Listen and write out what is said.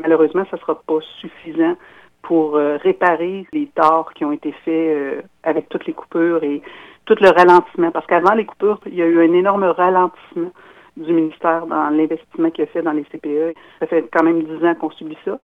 malheureusement, ça ne sera pas suffisant pour euh, réparer les torts qui ont été faits euh, avec toutes les coupures et tout le ralentissement. Parce qu'avant les coupures, il y a eu un énorme ralentissement du ministère dans l'investissement qu'il a fait dans les CPE. Ça fait quand même dix ans qu'on subit ça.